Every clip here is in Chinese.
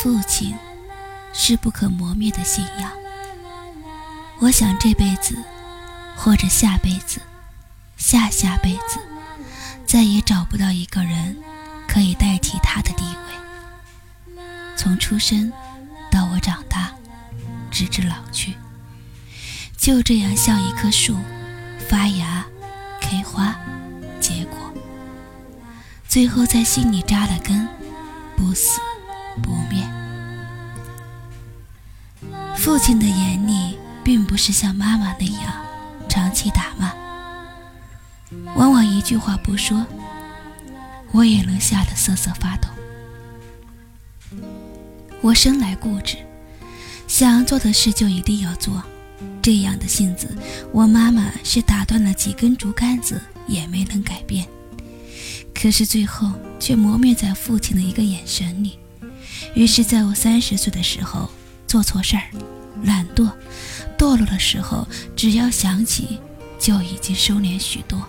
父亲是不可磨灭的信仰。我想这辈子，或者下辈子，下下辈子，再也找不到一个人可以代替他的地位。从出生到我长大，直至老去，就这样像一棵树，发芽、开花、结果，最后在心里扎了根，不死不灭。父亲的眼里。并不是像妈妈那样长期打骂，往往一句话不说，我也能吓得瑟瑟发抖。我生来固执，想做的事就一定要做，这样的性子，我妈妈是打断了几根竹竿子也没能改变。可是最后却磨灭在父亲的一个眼神里。于是，在我三十岁的时候，做错事儿，懒惰。堕落的时候，只要想起，就已经收敛许多。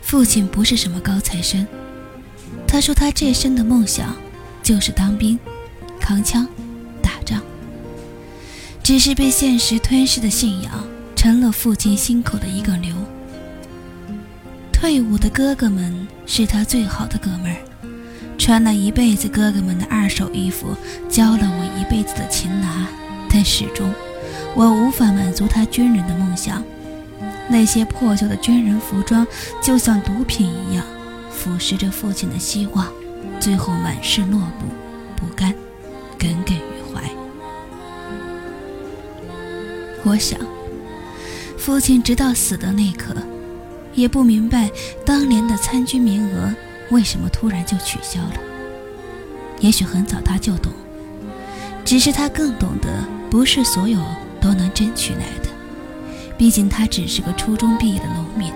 父亲不是什么高材生，他说他这生的梦想就是当兵、扛枪、打仗，只是被现实吞噬的信仰，成了父亲心口的一个瘤。退伍的哥哥们是他最好的哥们儿。穿了一辈子哥哥们的二手衣服，教了我一辈子的擒拿，但始终，我无法满足他军人的梦想。那些破旧的军人服装，就像毒品一样，腐蚀着父亲的希望，最后满是落步、不甘，耿耿于怀。我想，父亲直到死的那刻，也不明白当年的参军名额。为什么突然就取消了？也许很早他就懂，只是他更懂得，不是所有都能争取来的。毕竟他只是个初中毕业的农民，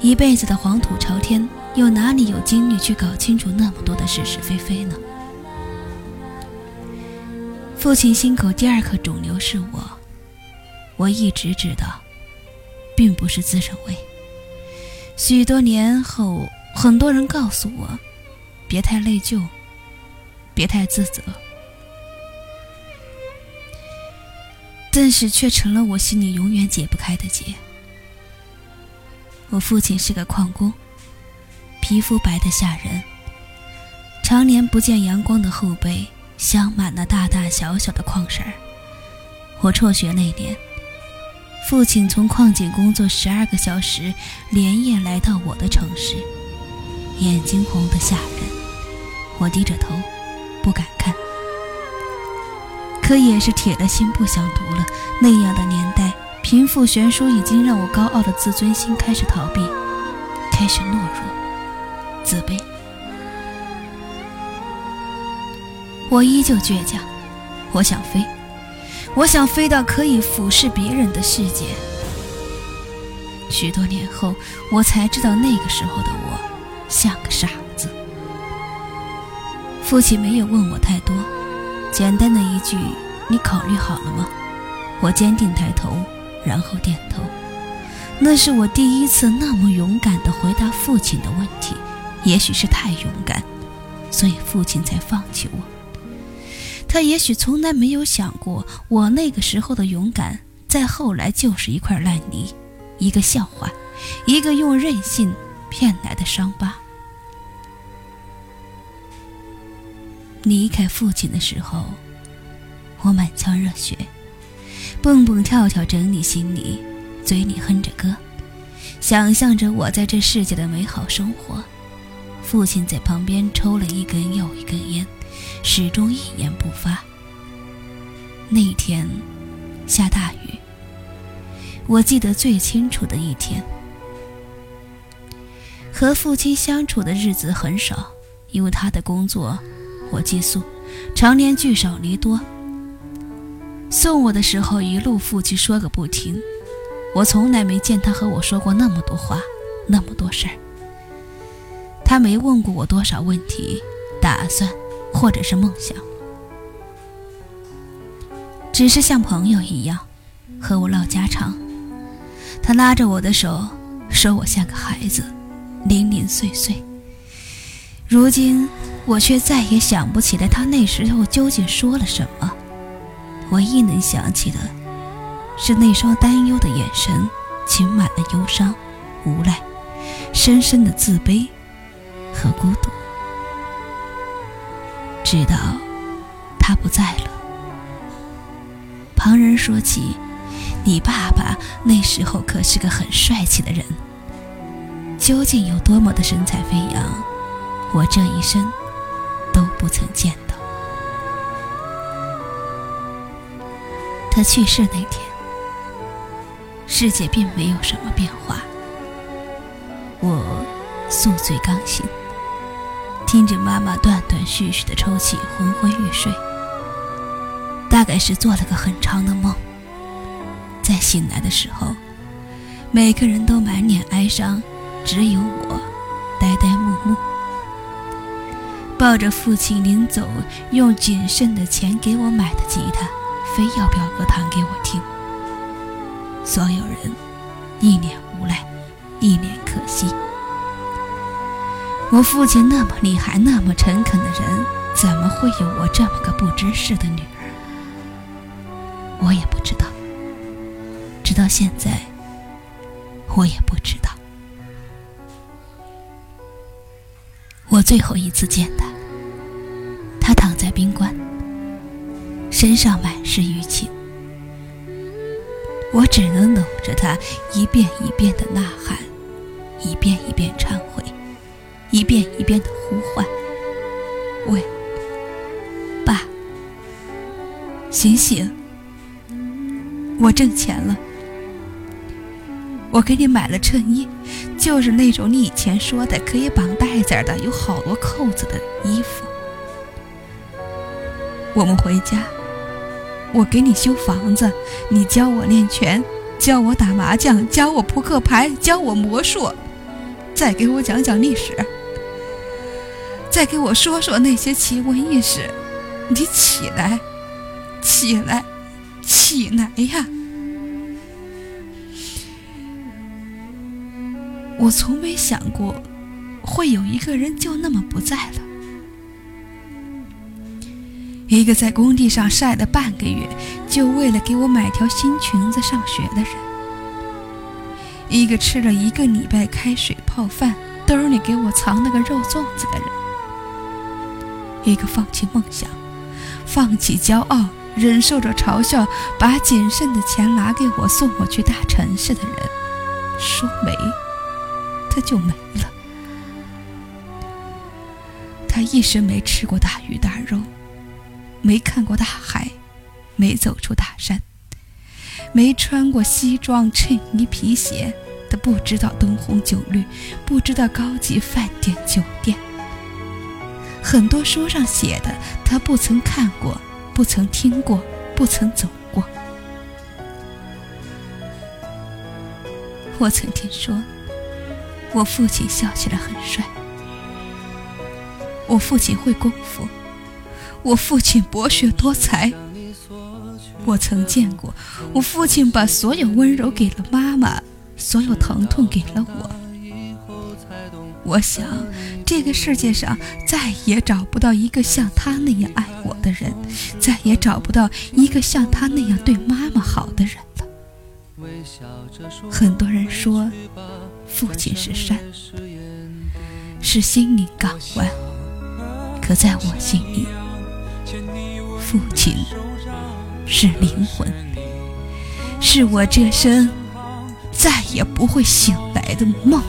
一辈子的黄土朝天，又哪里有精力去搞清楚那么多的是是非非呢？父亲心口第二颗肿瘤是我，我一直知道，并不是自认为。许多年后。很多人告诉我，别太内疚，别太自责，但是却成了我心里永远解不开的结。我父亲是个矿工，皮肤白得吓人，常年不见阳光的后背镶满了大大小小的矿石儿。我辍学那年，父亲从矿井工作十二个小时，连夜来到我的城市。眼睛红得吓人，我低着头，不敢看。可也是铁了心不想读了。那样的年代，贫富悬殊已经让我高傲的自尊心开始逃避，开始懦弱、自卑。我依旧倔强，我想飞，我想飞到可以俯视别人的世界。许多年后，我才知道那个时候的我。像个傻子。父亲没有问我太多，简单的一句：“你考虑好了吗？”我坚定抬头，然后点头。那是我第一次那么勇敢地回答父亲的问题。也许是太勇敢，所以父亲才放弃我。他也许从来没有想过，我那个时候的勇敢，在后来就是一块烂泥，一个笑话，一个用任性。骗来的伤疤。离开父亲的时候，我满腔热血，蹦蹦跳跳整理行李，嘴里哼着歌，想象着我在这世界的美好生活。父亲在旁边抽了一根又一根烟，始终一言不发。那天下大雨，我记得最清楚的一天。和父亲相处的日子很少，因为他的工作我寄宿，常年聚少离多。送我的时候，一路父亲说个不停。我从来没见他和我说过那么多话，那么多事儿。他没问过我多少问题、打算或者是梦想，只是像朋友一样和我唠家常。他拉着我的手，说我像个孩子。零零碎碎，如今我却再也想不起来他那时候究竟说了什么。唯一能想起的，是那双担忧的眼神，噙满了忧伤、无奈、深深的自卑和孤独。直到他不在了，旁人说起，你爸爸那时候可是个很帅气的人。究竟有多么的神采飞扬，我这一生都不曾见到。他去世那天，世界并没有什么变化。我宿醉刚醒，听着妈妈断断续续的抽泣，昏昏欲睡。大概是做了个很长的梦。在醒来的时候，每个人都满脸哀伤，只有我抱着父亲临走用仅剩的钱给我买的吉他。非要表哥弹给我听。所有人一脸无奈，一脸可惜。我父亲那么厉害、那么诚恳的人，怎么会有我这么个不知事的女儿？我也不知道。直到现在，我也不知道。我最后一次见他，身上满是淤青，我只能搂着他，一遍一遍的呐喊，一遍一遍忏悔，一遍一遍的呼唤：“喂，爸，醒醒！我挣钱了，我给你买了衬衣，就是那种你以前说的可以绑带子的，有好多扣子的衣服。我们回家。”我给你修房子，你教我练拳，教我打麻将，教我扑克牌，教我魔术，再给我讲讲历史，再给我说说那些奇闻异事。你起来，起来，起来呀！我从没想过，会有一个人就那么不在了。一个在工地上晒了半个月，就为了给我买条新裙子上学的人；一个吃了一个礼拜开水泡饭，兜里给我藏了个肉粽子的人；一个放弃梦想、放弃骄傲、忍受着嘲笑，把仅剩的钱拿给我送我去大城市的人。说没，他就没了。他一生没吃过大鱼大肉。没看过大海，没走出大山，没穿过西装衬衣皮鞋，他不知道灯红酒绿，不知道高级饭店酒店。很多书上写的，他不曾看过，不曾听过，不曾走过。我曾听说，我父亲笑起来很帅，我父亲会功夫。我父亲博学多才，我曾见过我父亲把所有温柔给了妈妈，所有疼痛给了我。我想，这个世界上再也找不到一个像他那样爱我的人，再也找不到一个像他那样对妈妈好的人了。很多人说，父亲是山，是心灵港湾，可在我心里。父亲是灵魂，是我这生再也不会醒来的梦。